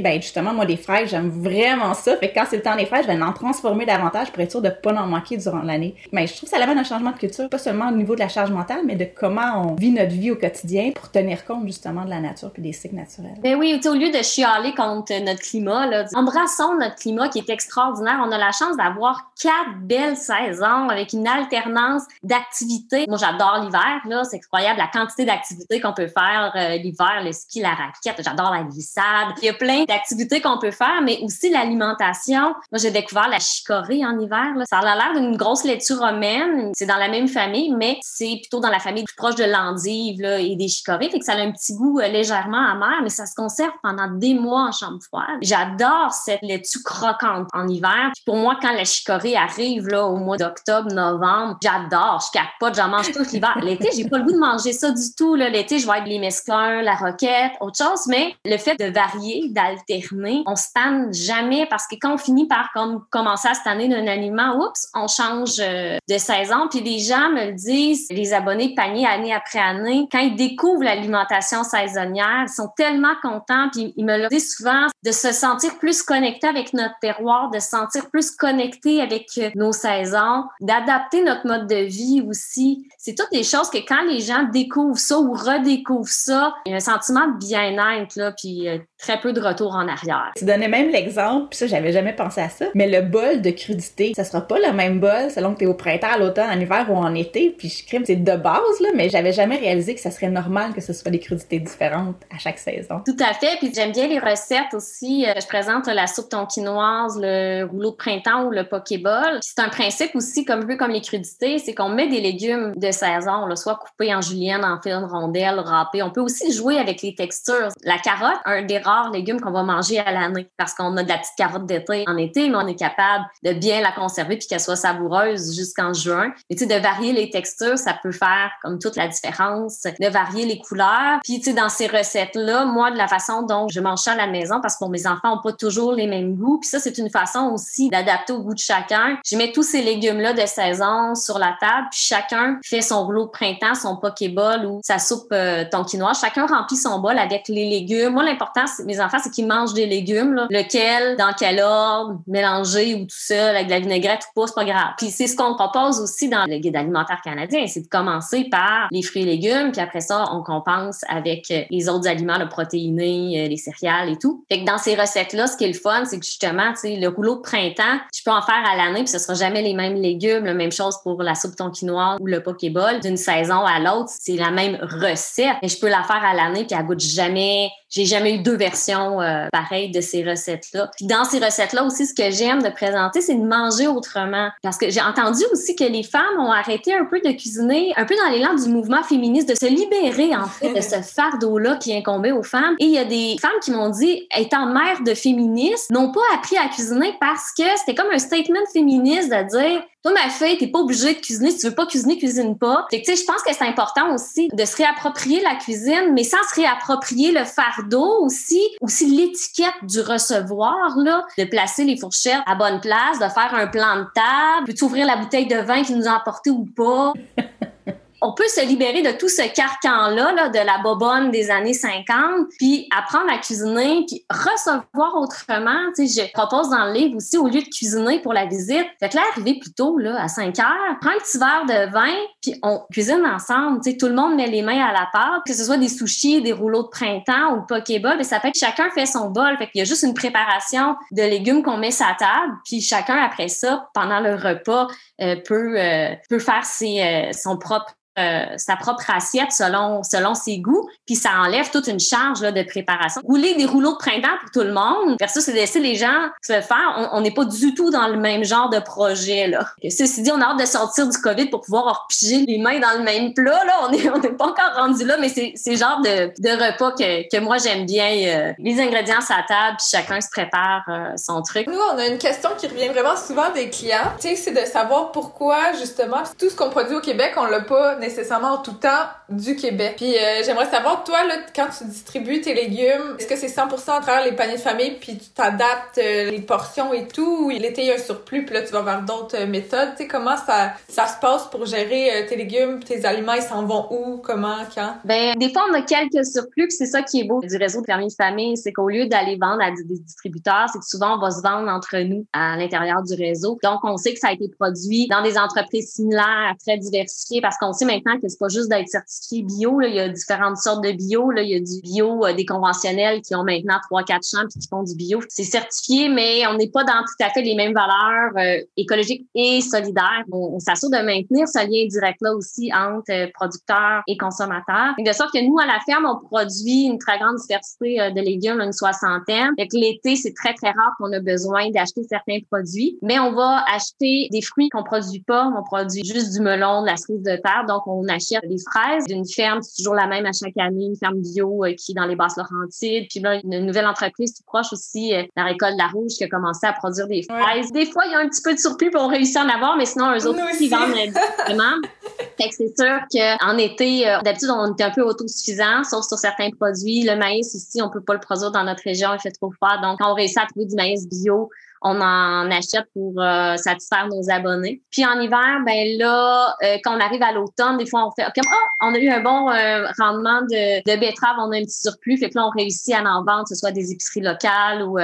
ben justement, moi, des fraises, j'aime vraiment ça. Fait que quand c'est le temps des fraises, je vais en transformer davantage pour être sûr de pas en manquer durant l'année. Mais je trouve que ça amène un changement de culture, pas seulement au niveau de la charge mentale, mais de comment on vit notre vie au quotidien pour tenir compte justement de la nature puis des cycles naturels. Ben oui, au lieu de chialer contre notre climat, là, embrassons notre climat qui est extraordinaire. On a la chance d'avoir quatre belles saisons avec une alternance d'activités. Moi, j'adore l'hiver, là. C'est incroyable la quantité d'activités qu'on peut faire euh, l'hiver, le ski, la raquette. J'adore la glissade. Plein d'activités qu'on peut faire, mais aussi l'alimentation. Moi, j'ai découvert la chicorée en hiver. Là. Ça a l'air d'une grosse laitue romaine. C'est dans la même famille, mais c'est plutôt dans la famille plus proche de l'endive et des chicorées. Fait que ça a un petit goût euh, légèrement amer, mais ça se conserve pendant des mois en chambre froide. J'adore cette laitue croquante en hiver. Puis pour moi, quand la chicorée arrive là, au mois d'octobre, novembre, j'adore. Je capote, j'en mange tout l'hiver. L'été, j'ai pas le goût de manger ça du tout. L'été, je vais être les mesclins, la roquette, autre chose. Mais le fait de varier, d'alterner, on se tanne jamais parce que quand on finit par comme, commencer à se d'un aliment, oups, on change euh, de saison. Puis les gens me le disent, les abonnés panier année après année, quand ils découvrent l'alimentation saisonnière, ils sont tellement contents. Puis ils me le disent souvent de se sentir plus connecté avec notre terroir, de se sentir plus connecté avec euh, nos saisons, d'adapter notre mode de vie aussi. C'est toutes des choses que quand les gens découvrent ça ou redécouvrent ça, il y a un sentiment de bien-être, là, puis euh, très peu de retour en arrière. Tu donnais même l'exemple, puis ça, j'avais jamais pensé à ça, mais le bol de crudité, ça sera pas le même bol selon que t'es au printemps, à l'automne, en hiver ou en été, puis je crime, c'est de base, là, mais j'avais jamais réalisé que ça serait normal que ce soit des crudités différentes à chaque saison. Tout à fait, puis j'aime bien les recettes aussi. Euh, je présente la soupe tonkinoise, le rouleau de printemps ou le pokéball. C'est un principe aussi, comme un peu comme les crudités, c'est qu'on met des légumes de saison, là, soit coupés en julienne, en fines rondelles, râpés. On peut aussi jouer avec les textures. La carotte, un des rares légumes qu'on va manger à l'année parce qu'on a de la petite carotte d'été en été, mais on est capable de bien la conserver puis qu'elle soit savoureuse jusqu'en juin. Et tu sais, de varier les textures, ça peut faire comme toute la différence, de varier les couleurs. Puis tu sais, dans ces recettes-là, moi, de la façon dont je mange ça à la maison, parce que mes enfants ont pas toujours les mêmes goûts, puis ça, c'est une façon aussi d'adapter au goût de chacun. Je mets tous ces légumes-là de saison sur la table, puis chacun fait son rouleau de printemps, son pokéball ou sa soupe euh, tonkinoise. Chacun remplit son bol avec les légumes. Moi, l'important, mes enfants, c'est qu'ils mangent des légumes. Là. Lequel, dans quel ordre, mélanger ou tout seul avec de la vinaigrette ou pas, c'est pas grave. Puis c'est ce qu'on propose aussi dans le guide alimentaire canadien, c'est de commencer par les fruits et légumes, puis après ça, on compense avec euh, les autres aliments, le protéiné, euh, les céréales et tout. Fait que dans ces recettes-là, ce qui est le fun, c'est que justement, tu sais, le rouleau de printemps, je peux en faire à l'année, puis ce sera jamais les mêmes légumes. La même chose pour la soupe tonkinoise ou le pokéball. D'une saison à l'autre, c'est la même recette. Et je peux la faire à l'année, puis elle goûte jamais j'ai jamais eu deux versions euh, pareilles de ces recettes-là. Puis dans ces recettes-là aussi, ce que j'aime de présenter, c'est de manger autrement. Parce que j'ai entendu aussi que les femmes ont arrêté un peu de cuisiner, un peu dans l'élan du mouvement féministe, de se libérer en fait de ce fardeau-là qui incombait aux femmes. Et il y a des femmes qui m'ont dit, étant mère de féministes, n'ont pas appris à cuisiner parce que c'était comme un statement féministe de dire toi, ma fille, t'es pas obligée de cuisiner. Si tu veux pas cuisiner, cuisine pas. Fait que, tu sais, je pense que c'est important aussi de se réapproprier la cuisine, mais sans se réapproprier le fardeau aussi, aussi l'étiquette du recevoir, là, de placer les fourchettes à bonne place, de faire un plan de table, puis ouvrir la bouteille de vin qui nous a apporté ou pas. on peut se libérer de tout ce carcan-là, là, de la bobonne des années 50, puis apprendre à cuisiner, puis recevoir autrement. Tu je propose dans le livre aussi, au lieu de cuisiner pour la visite, faites-la arriver plus tôt, là, à 5 heures, prends un petit verre de vin, puis on cuisine ensemble. Tu tout le monde met les mains à la pâte, que ce soit des sushis, des rouleaux de printemps ou le pokéball, mais ça fait que chacun fait son bol. Fait qu'il y a juste une préparation de légumes qu'on met sur la table, puis chacun après ça, pendant le repas, euh, peut, euh, peut faire ses, euh, son propre euh, sa propre assiette selon selon ses goûts, puis ça enlève toute une charge là, de préparation. Rouler des rouleaux de printemps pour tout le monde versus laisser les gens se le faire, on n'est pas du tout dans le même genre de projet là. Ceci dit, on a hâte de sortir du Covid pour pouvoir repiger les mains dans le même plat là. On est on n'est pas encore rendu là, mais c'est c'est genre de, de repas que, que moi j'aime bien. Euh, les ingrédients à table, puis chacun se prépare euh, son truc. Nous, on a une question qui revient vraiment souvent des clients. C'est de savoir pourquoi justement tout ce qu'on produit au Québec, on l'a pas nécessairement tout le temps du Québec. Puis euh, j'aimerais savoir, toi, là, quand tu distribues tes légumes, est-ce que c'est 100% à travers les paniers de famille, puis tu t'adaptes euh, les portions et tout, ou l'été, il y a un surplus, puis là, tu vas vers d'autres euh, méthodes? Tu sais, comment ça, ça se passe pour gérer tes légumes, tes aliments, ils s'en vont où, comment, quand? Ben, des fois, on a quelques surplus, c'est ça qui est beau du réseau de paniers de famille, c'est qu'au lieu d'aller vendre à des distributeurs, c'est que souvent, on va se vendre entre nous à l'intérieur du réseau. Donc, on sait que ça a été produit dans des entreprises similaires, très diversifiées, parce qu'on sait maintenant que c'est pas juste d'être certifié bio. Là. Il y a différentes sortes de bio. Là. Il y a du bio, euh, des conventionnels qui ont maintenant trois, quatre champs puis qui font du bio. C'est certifié, mais on n'est pas dans tout à fait les mêmes valeurs euh, écologiques et solidaires. On, s'assure de maintenir ce lien direct-là aussi entre euh, producteurs et consommateurs. de sorte que nous, à la ferme, on produit une très grande diversité de légumes, une soixantaine. Fait que l'été, c'est très, très rare qu'on a besoin d'acheter certains produits. Mais on va acheter des fruits qu'on produit pas. On produit juste du melon, de la cerise de terre. Donc, on achète des fraises d'une ferme, c'est toujours la même à chaque année, une ferme bio euh, qui est dans les basses Laurentides. Puis là, une nouvelle entreprise tout proche aussi, euh, la récolte de la rouge, qui a commencé à produire des fraises. Des fois, il y a un petit peu de surplus pour réussir à en avoir, mais sinon, eux autres aussi, vendent directement. fait que c'est sûr qu'en été, euh, d'habitude, on est un peu autosuffisant, sauf sur certains produits. Le maïs ici, on peut pas le produire dans notre région, il fait trop froid. Donc, on réussit à trouver du maïs bio, on en achète pour euh, satisfaire nos abonnés. Puis en hiver, ben là, euh, quand on arrive à l'automne, des fois on fait comme oh, on a eu un bon euh, rendement de, de betterave, on a un petit surplus, fait que là on réussit à en vendre, que ce soit des épiceries locales ou,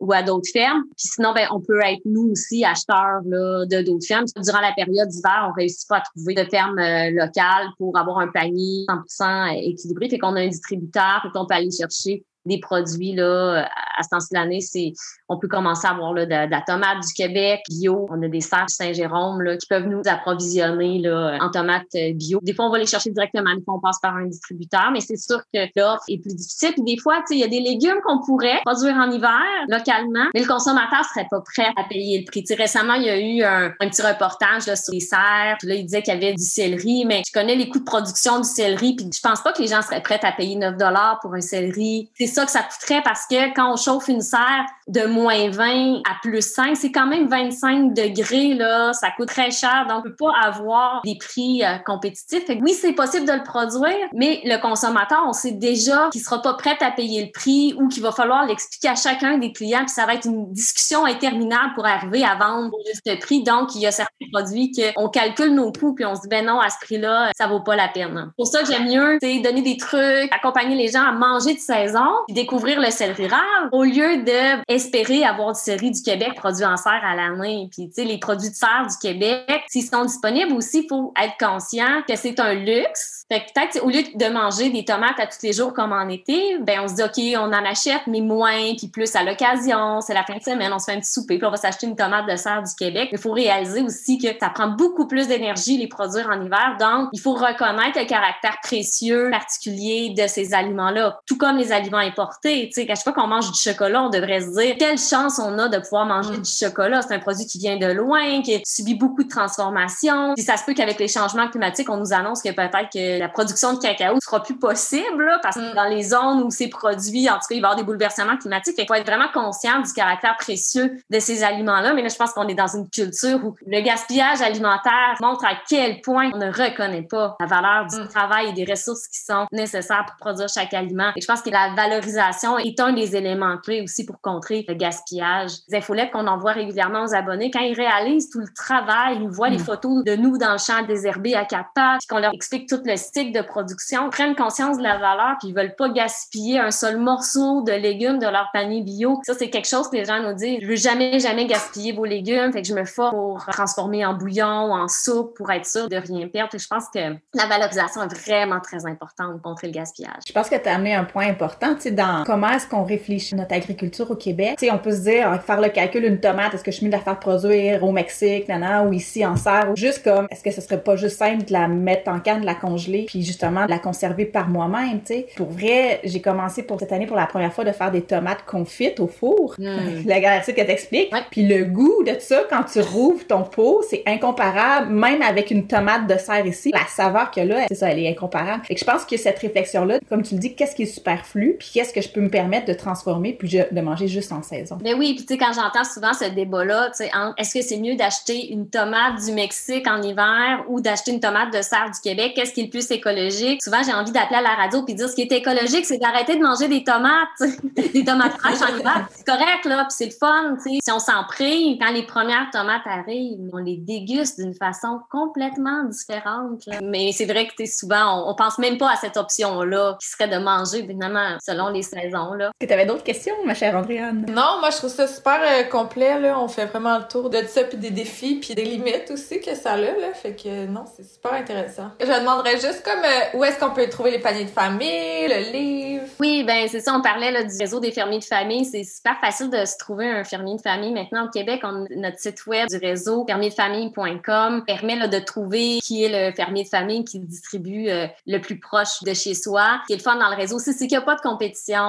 ou à d'autres fermes. Puis sinon, ben on peut être nous aussi acheteurs là, de d'autres fermes. Durant la période d'hiver, on réussit pas à trouver de ferme locale pour avoir un panier 100% équilibré, fait qu'on a un distributeur, fait qu'on peut aller chercher des produits là à ce temps de l'année, c'est on peut commencer à avoir là, de, la tomate du Québec bio. On a des serres Saint-Jérôme qui peuvent nous approvisionner là, en tomates euh, bio. Des fois, on va les chercher directement, des fois, on passe par un distributeur, mais c'est sûr que l'offre est plus difficile. Puis des fois, il y a des légumes qu'on pourrait produire en hiver localement, mais le consommateur serait pas prêt à payer le prix. récemment, il y a eu un, petit reportage là, sur les serres. Puis là, il disait qu'il y avait du céleri, mais je connais les coûts de production du céleri, puis je pense pas que les gens seraient prêts à payer 9 dollars pour un céleri. Ça que ça coûterait parce que quand on chauffe une serre de moins 20 à plus 5, c'est quand même 25 degrés, là. Ça coûte très cher, donc on peut pas avoir des prix euh, compétitifs. oui, c'est possible de le produire, mais le consommateur, on sait déjà qu'il sera pas prêt à payer le prix ou qu'il va falloir l'expliquer à chacun des clients, puis ça va être une discussion interminable pour arriver à vendre au juste prix. Donc, il y a certains produits qu'on calcule nos coûts, puis on se dit, ben non, à ce prix-là, ça vaut pas la peine. Pour ça, j'aime mieux, c'est donner des trucs, accompagner les gens à manger de saison, puis découvrir le céleri rare, au lieu de espérer avoir du céleri du Québec produit en serre à la main. Puis, tu sais, les produits de serre du Québec, s'ils sont disponibles aussi, il faut être conscient que c'est un luxe. Fait que peut-être, au lieu de manger des tomates à tous les jours comme en été, ben on se dit, OK, on en achète, mais moins, puis plus à l'occasion. C'est la fin de semaine, on se fait un petit souper, puis on va s'acheter une tomate de serre du Québec. Il faut réaliser aussi que ça prend beaucoup plus d'énergie les produire en hiver. Donc, il faut reconnaître le caractère précieux, particulier de ces aliments-là, tout comme les aliments Tu sais, à chaque fois qu'on mange du chocolat, on devrait se dire quelle chance on a de pouvoir manger mm. du chocolat. C'est un produit qui vient de loin, qui subit beaucoup de transformations. Puis ça se peut qu'avec les changements climatiques, on nous annonce que peut-être que la production de cacao sera plus possible, parce que mm. dans les zones où c'est produit, en tout cas, il va y avoir des bouleversements climatiques. Il faut être vraiment conscient du caractère précieux de ces aliments-là. Mais là, je pense qu'on est dans une culture où le gaspillage alimentaire montre à quel point on ne reconnaît pas la valeur du mm. travail et des ressources qui sont nécessaires pour produire chaque aliment. Et je pense que la valorisation valorisation est un des éléments clés aussi pour contrer le gaspillage. Les infolettes qu'on envoie régulièrement aux abonnés, quand ils réalisent tout le travail, ils voient les mm. photos de nous dans le champ désherbé à quatre pattes, qu'on leur explique tout le cycle de production, prennent conscience de la valeur, puis ils veulent pas gaspiller un seul morceau de légumes de leur panier bio. Ça, c'est quelque chose que les gens nous disent. Je veux jamais, jamais gaspiller vos légumes, fait que je me force pour transformer en bouillon ou en soupe pour être sûr de rien perdre. Je pense que la valorisation est vraiment très importante contre le gaspillage. Je pense que tu as amené un point important, dans comment est-ce qu'on réfléchit notre agriculture au Québec. Tu sais, on peut se dire, faire le calcul, une tomate, est-ce que je suis mieux de la faire produire au Mexique, nana, ou ici en serre, ou juste comme, est-ce que ce serait pas juste simple de la mettre en canne, de la congeler, puis justement de la conserver par moi-même, tu sais. Pour vrai, j'ai commencé pour cette année pour la première fois de faire des tomates confites au four. Mm. la galaxie que t'expliques. Puis le goût de ça, quand tu rouvres ton pot, c'est incomparable, même avec une tomate de serre ici. La saveur que là, c'est ça, elle est incomparable. Et je pense que cette réflexion-là, comme tu le dis, qu'est-ce qui est superflu, puis qu'est-ce que je peux me permettre de transformer, puis de manger juste en saison? Mais oui, puis tu sais, quand j'entends souvent ce débat-là, tu sais, est-ce que c'est mieux d'acheter une tomate du Mexique en hiver ou d'acheter une tomate de serre du Québec? Qu'est-ce qui est le plus écologique? Souvent, j'ai envie d'appeler à la radio puis dire ce qui est écologique, c'est d'arrêter de manger des tomates, des tomates fraîches en hiver. C'est correct, là, puis c'est le fun, tu sais. Si on s'en prive, quand les premières tomates arrivent, on les déguste d'une façon complètement différente. Mais c'est vrai que souvent, on, on, pense même pas à cette option-là, qui serait de manger, évidemment, selon les saisons. Là. Tu avais d'autres questions, ma chère Andréane? Non, moi, je trouve ça super euh, complet. Là. On fait vraiment le tour de ça, puis des défis, puis des limites aussi que ça a. Là. Fait que non, c'est super intéressant. Je demanderais juste comme euh, où est-ce qu'on peut trouver les paniers de famille, le livre? Oui, ben c'est ça, on parlait là, du réseau des fermiers de famille. C'est super facile de se trouver un fermier de famille. Maintenant, au Québec, on, notre site web du réseau fermierfamille.com permet là, de trouver qui est le fermier de famille qui distribue euh, le plus proche de chez soi. Ce qui est le fun dans le réseau aussi, c'est qu'il n'y a pas de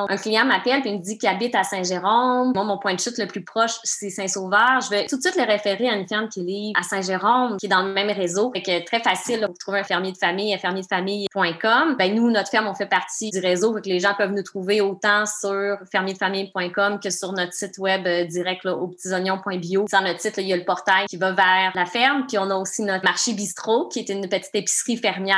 Un client m'appelle et me dit qu'il habite à Saint-Jérôme. Moi, mon point de chute le plus proche, c'est Saint-Sauveur. Je vais tout de suite le référer à une ferme qui est à Saint-Jérôme, qui est dans le même réseau. Fait que très facile de trouver un fermier de famille à fermierdefamille.com. Ben, nous, notre ferme, on fait partie du réseau. Fait que les gens peuvent nous trouver autant sur fermierdefamille.com que sur notre site web euh, direct là, aux petitsoignons.bio. Sur notre site, il y a le portail qui va vers la ferme. Puis on a aussi notre marché bistrot, qui est une petite épicerie fermière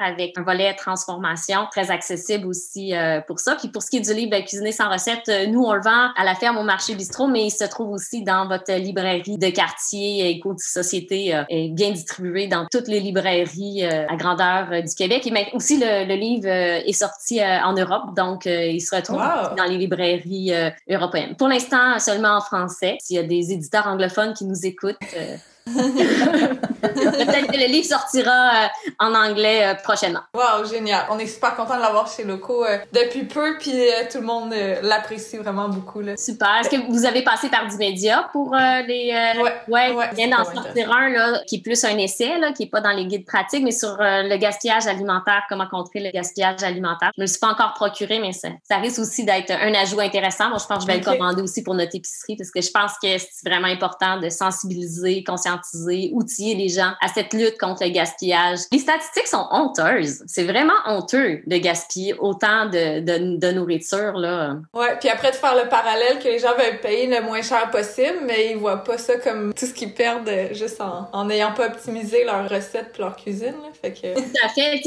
avec un volet transformation très accessible aussi euh, pour ça. Pour ce qui est du livre Cuisiner sans recette, euh, nous, on le vend à la ferme au marché bistrot, mais il se trouve aussi dans votre librairie de quartier éco-société est bien distribué dans toutes les librairies à grandeur du Québec. Et aussi, le, livre est sorti en Europe, donc il se retrouve dans les librairies européennes. Pour l'instant, seulement en français. S'il y a des éditeurs anglophones qui nous écoutent, Peut-être que le livre sortira euh, en anglais euh, prochainement. Wow, génial. On est super content de l'avoir chez Loco euh, depuis peu, puis tout le monde l'apprécie vraiment beaucoup. Là. Super. Est-ce que vous avez passé par du média pour les... ouais. Ouais, ouais vient d'en sortir un là, qui est plus un essai, là, qui n'est pas dans les guides pratiques, mais sur le gaspillage alimentaire, comment contrer le gaspillage alimentaire. Je ne me suis pas encore procuré, mais ça, ça risque aussi d'être un ajout intéressant. Je pense que je vais le commander aussi pour notre épicerie, parce que je pense que c'est vraiment important de sensibiliser, conscientiser outiller les gens à cette lutte contre le gaspillage. Les statistiques sont honteuses. C'est vraiment honteux de gaspiller autant de, de, nourriture. Là. Ouais, puis après de faire le parallèle que les gens veulent payer le moins cher possible, mais ils voient pas ça comme tout ce qu'ils perdent juste en n'ayant pas optimisé leurs recettes et leur cuisine. Là. Fait que... Tout à fait.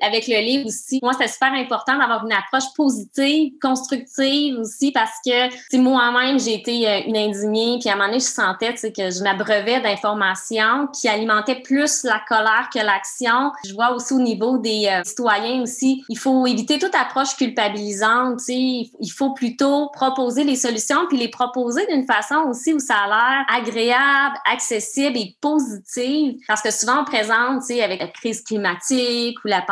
Avec le livre aussi. Moi, c'est super important d'avoir une approche positive, constructive aussi, parce que moi-même, j'ai été euh, une indignée, puis à un moment donné, je sentais que je m'abreuvais d'informations qui alimentaient plus la colère que l'action. Je vois aussi au niveau des euh, citoyens aussi, il faut éviter toute approche culpabilisante. Il faut plutôt proposer les solutions, puis les proposer d'une façon aussi où ça a l'air agréable, accessible et positive, parce que souvent on présente, avec la crise climatique ou la pandémie,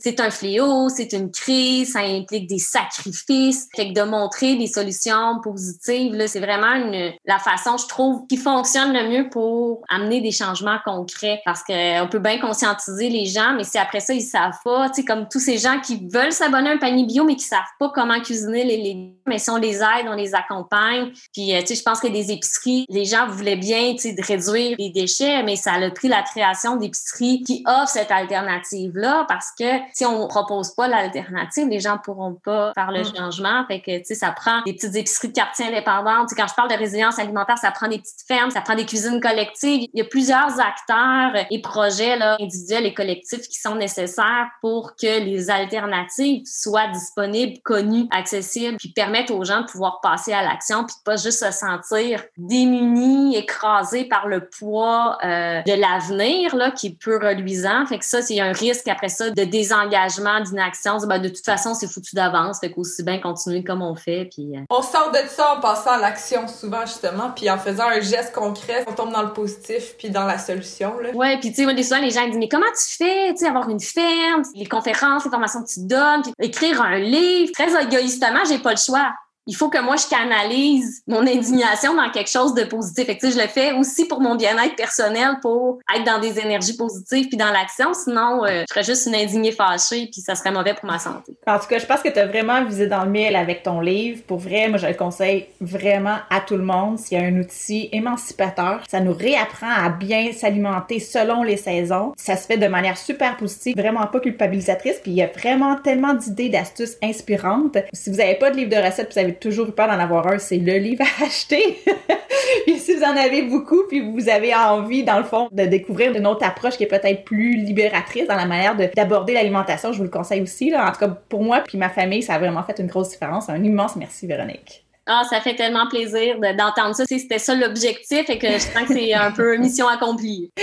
c'est un fléau, c'est une crise, ça implique des sacrifices. Fait que de montrer des solutions positives, c'est vraiment une, la façon, je trouve, qui fonctionne le mieux pour amener des changements concrets. Parce qu'on peut bien conscientiser les gens, mais si après ça, ils savent pas, tu sais, comme tous ces gens qui veulent s'abonner à un panier bio, mais qui savent pas comment cuisiner les légumes, mais si on les aide, on les accompagne. Puis, euh, tu sais, je pense que des épiceries, les gens voulaient bien, tu sais, de réduire les déchets, mais ça a pris la création d'épiceries qui offrent cette alternative-là parce que si on propose pas l'alternative, les gens pourront pas faire le Mm. changement. Fait que, tu sais, ça prend des petites épiceries de quartier indépendantes. Tu sais, quand je parle de résilience alimentaire, ça prend des petites fermes, ça prend des cuisines collectives. Il y a plusieurs acteurs et projets là, individuels et collectifs qui sont nécessaires pour que les alternatives soient disponibles, connues, accessibles, puis permettent aux gens de pouvoir passer à l'action, puis de pas juste se sentir démunis, écrasés par le poids euh, de l'avenir là, qui est peu reluisant. Fait que ça, c'est un risque après ça de désengagement, d'inaction. Ben, de toute façon, c'est foutu d'avance. Fait qu'aussi bien continuer comme on fait. Puis, euh, On sort de ça en passant à l'action souvent, justement, puis en faisant un geste concret, on tombe dans le positif puis dans la solution, là. Ouais, puis tu sais, moi, des souvent, les gens disent, mais comment tu fais, tu sais, avoir une ferme, les conférences, les formations que tu donnes, puis écrire un livre? Très égoïstement, j'ai pas le choix. Il faut que moi, je canalise mon indignation dans quelque chose de positif. Fait que, tu sais, je le fais aussi pour mon bien-être personnel, pour être dans des énergies positives puis dans l'action. Sinon, euh, je serais juste une indignée fâchée puis ça serait mauvais pour ma santé. En tout cas, je pense que tu as vraiment visé dans le mille avec ton livre. Pour vrai, moi, je le conseille vraiment à tout le monde. S'il y a un outil émancipateur, ça nous réapprend à bien s'alimenter selon les saisons. Ça se fait de manière super positive, vraiment pas culpabilisatrice. Puis il y a vraiment tellement d'idées, d'astuces inspirantes. Si vous n'avez pas de livre de recettes, vous toujours eu peur d'en avoir un, c'est le livre à acheter. puis si vous en avez beaucoup, puis vous avez envie, dans le fond, de découvrir une autre approche qui est peut-être plus libératrice dans la manière de- d'aborder l'alimentation, je vous le conseille aussi. Là. En tout cas, pour moi puis ma famille, ça a vraiment fait une grosse différence. Un immense merci, Véronique. Ah, ça fait tellement plaisir de- d'entendre ça. C'était ça l'objectif et que je sens que c'est un peu mission accomplie.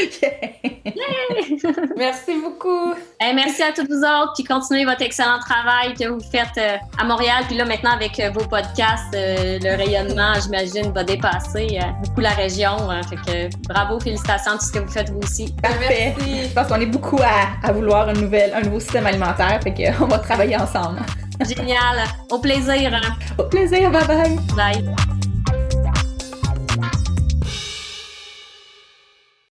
Merci beaucoup. Eh, merci à toutes vous autres, puis continuez votre excellent travail que vous faites euh, à Montréal. Puis là, maintenant, avec euh, vos podcasts, euh, le rayonnement, j'imagine, va dépasser beaucoup la région. hein. fait que bravo, félicitations de tout ce que vous faites vous aussi. Parfait. Merci. Je pense qu'on est beaucoup à, à vouloir une nouvelle, un nouveau système alimentaire, fait qu'on va travailler ensemble. Génial. Au plaisir. hein. Au plaisir, bye bye! Bye.